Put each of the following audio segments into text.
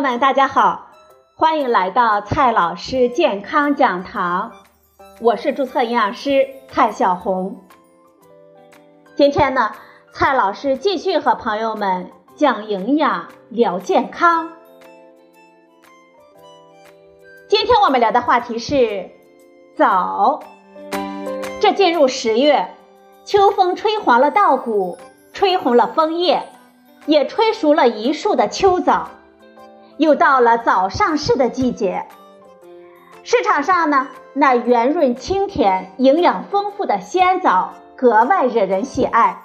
朋友们，大家好，欢迎来到蔡老师健康讲堂，我是注册营养师蔡小红。今天呢，蔡老师继续和朋友们讲营养、聊健康。今天我们聊的话题是枣。这进入十月，秋风吹黄了稻谷，吹红了枫叶，也吹熟了一树的秋枣。又到了枣上市的季节，市场上呢，那圆润清甜、营养丰富的鲜枣格外惹人喜爱。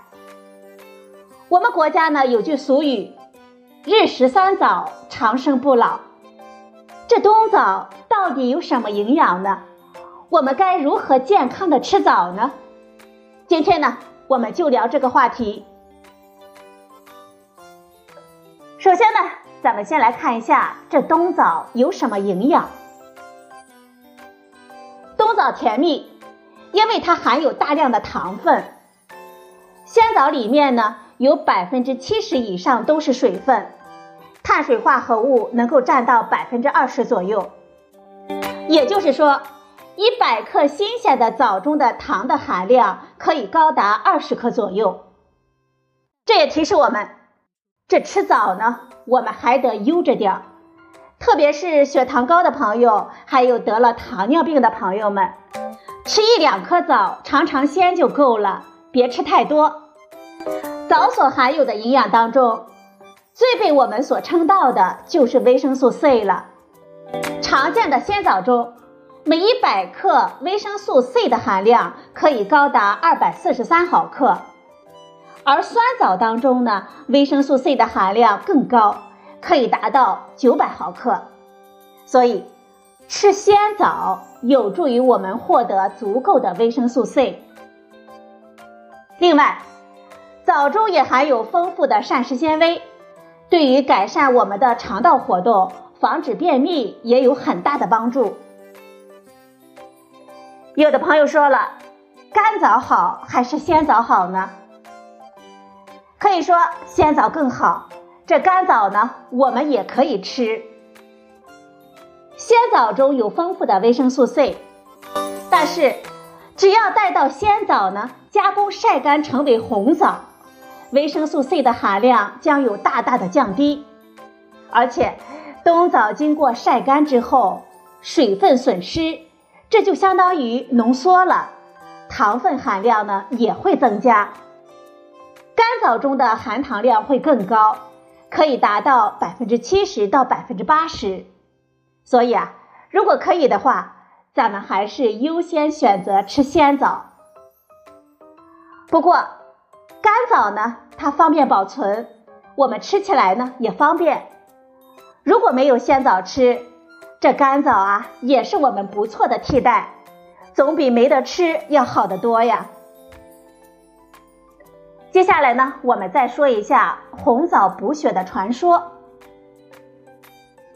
我们国家呢有句俗语：“日食三枣，长生不老。”这冬枣到底有什么营养呢？我们该如何健康的吃枣呢？今天呢，我们就聊这个话题。首先呢。咱们先来看一下这冬枣有什么营养。冬枣甜蜜，因为它含有大量的糖分。鲜枣里面呢有百分之七十以上都是水分，碳水化合物能够占到百分之二十左右。也就是说，一百克新鲜的枣中的糖的含量可以高达二十克左右。这也提示我们。这吃枣呢，我们还得悠着点儿，特别是血糖高的朋友，还有得了糖尿病的朋友们，吃一两颗枣尝尝鲜就够了，别吃太多。枣所含有的营养当中，最被我们所称道的就是维生素 C 了。常见的鲜枣中，每一百克维生素 C 的含量可以高达二百四十三毫克。而酸枣当中呢，维生素 C 的含量更高，可以达到九百毫克。所以，吃鲜枣有助于我们获得足够的维生素 C。另外，枣中也含有丰富的膳食纤维，对于改善我们的肠道活动、防止便秘也有很大的帮助。有的朋友说了，干枣好还是鲜枣好呢？可以说鲜枣更好，这干枣呢，我们也可以吃。鲜枣中有丰富的维生素 C，但是只要带到鲜枣呢加工晒干成为红枣，维生素 C 的含量将有大大的降低。而且冬枣经过晒干之后，水分损失，这就相当于浓缩了，糖分含量呢也会增加。干枣中的含糖量会更高，可以达到百分之七十到百分之八十。所以啊，如果可以的话，咱们还是优先选择吃鲜枣。不过，干枣呢，它方便保存，我们吃起来呢也方便。如果没有鲜枣吃，这干枣啊也是我们不错的替代，总比没得吃要好得多呀。接下来呢，我们再说一下红枣补血的传说。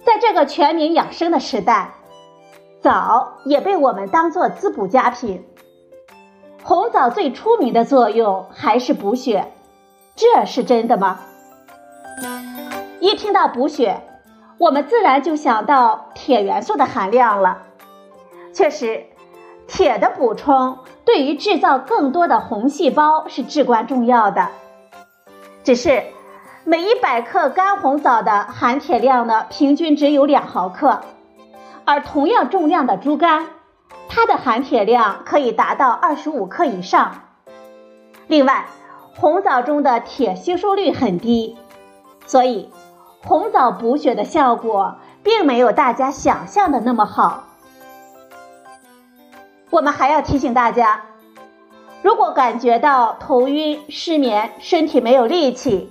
在这个全民养生的时代，枣也被我们当做滋补佳品。红枣最出名的作用还是补血，这是真的吗？一听到补血，我们自然就想到铁元素的含量了。确实，铁的补充。对于制造更多的红细胞是至关重要的。只是每一百克干红枣的含铁量呢，平均只有两毫克，而同样重量的猪肝，它的含铁量可以达到二十五克以上。另外，红枣中的铁吸收率很低，所以红枣补血的效果并没有大家想象的那么好。我们还要提醒大家，如果感觉到头晕、失眠、身体没有力气，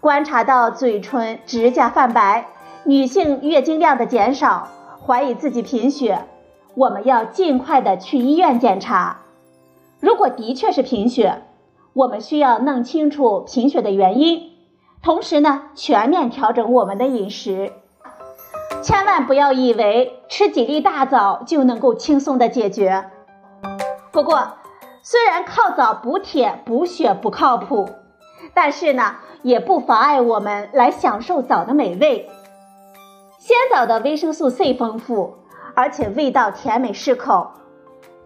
观察到嘴唇、指甲泛白，女性月经量的减少，怀疑自己贫血，我们要尽快的去医院检查。如果的确是贫血，我们需要弄清楚贫血的原因，同时呢，全面调整我们的饮食。千万不要以为吃几粒大枣就能够轻松的解决。不过，虽然靠枣补铁补血不靠谱，但是呢，也不妨碍我们来享受枣的美味。鲜枣的维生素 C 丰富，而且味道甜美适口，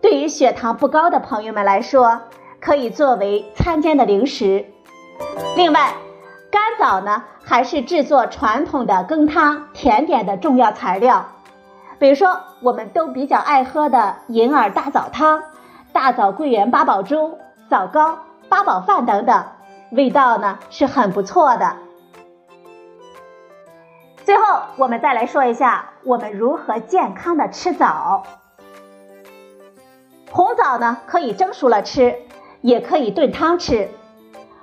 对于血糖不高的朋友们来说，可以作为餐间的零食。另外，干枣呢还是制作传统的羹汤、甜点的重要材料。比如说，我们都比较爱喝的银耳大枣汤、大枣桂圆八宝粥、枣糕、八宝饭等等，味道呢是很不错的。最后，我们再来说一下我们如何健康的吃枣。红枣呢，可以蒸熟了吃，也可以炖汤吃，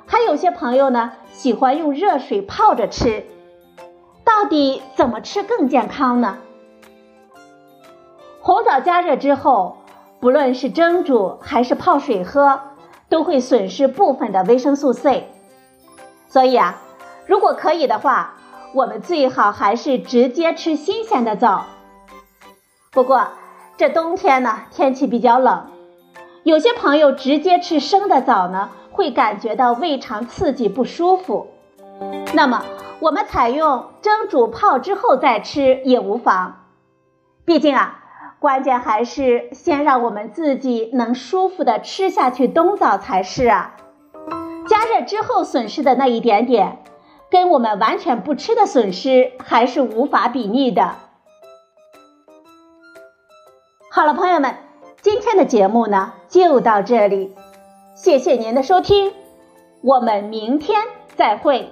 还有些朋友呢喜欢用热水泡着吃。到底怎么吃更健康呢？红枣加热之后，不论是蒸煮还是泡水喝，都会损失部分的维生素 C。所以啊，如果可以的话，我们最好还是直接吃新鲜的枣。不过这冬天呢，天气比较冷，有些朋友直接吃生的枣呢，会感觉到胃肠刺激不舒服。那么我们采用蒸煮泡之后再吃也无妨。毕竟啊，关键还是先让我们自己能舒服的吃下去冬枣才是啊。加热之后损失的那一点点。跟我们完全不吃的损失还是无法比拟的。好了，朋友们，今天的节目呢就到这里，谢谢您的收听，我们明天再会。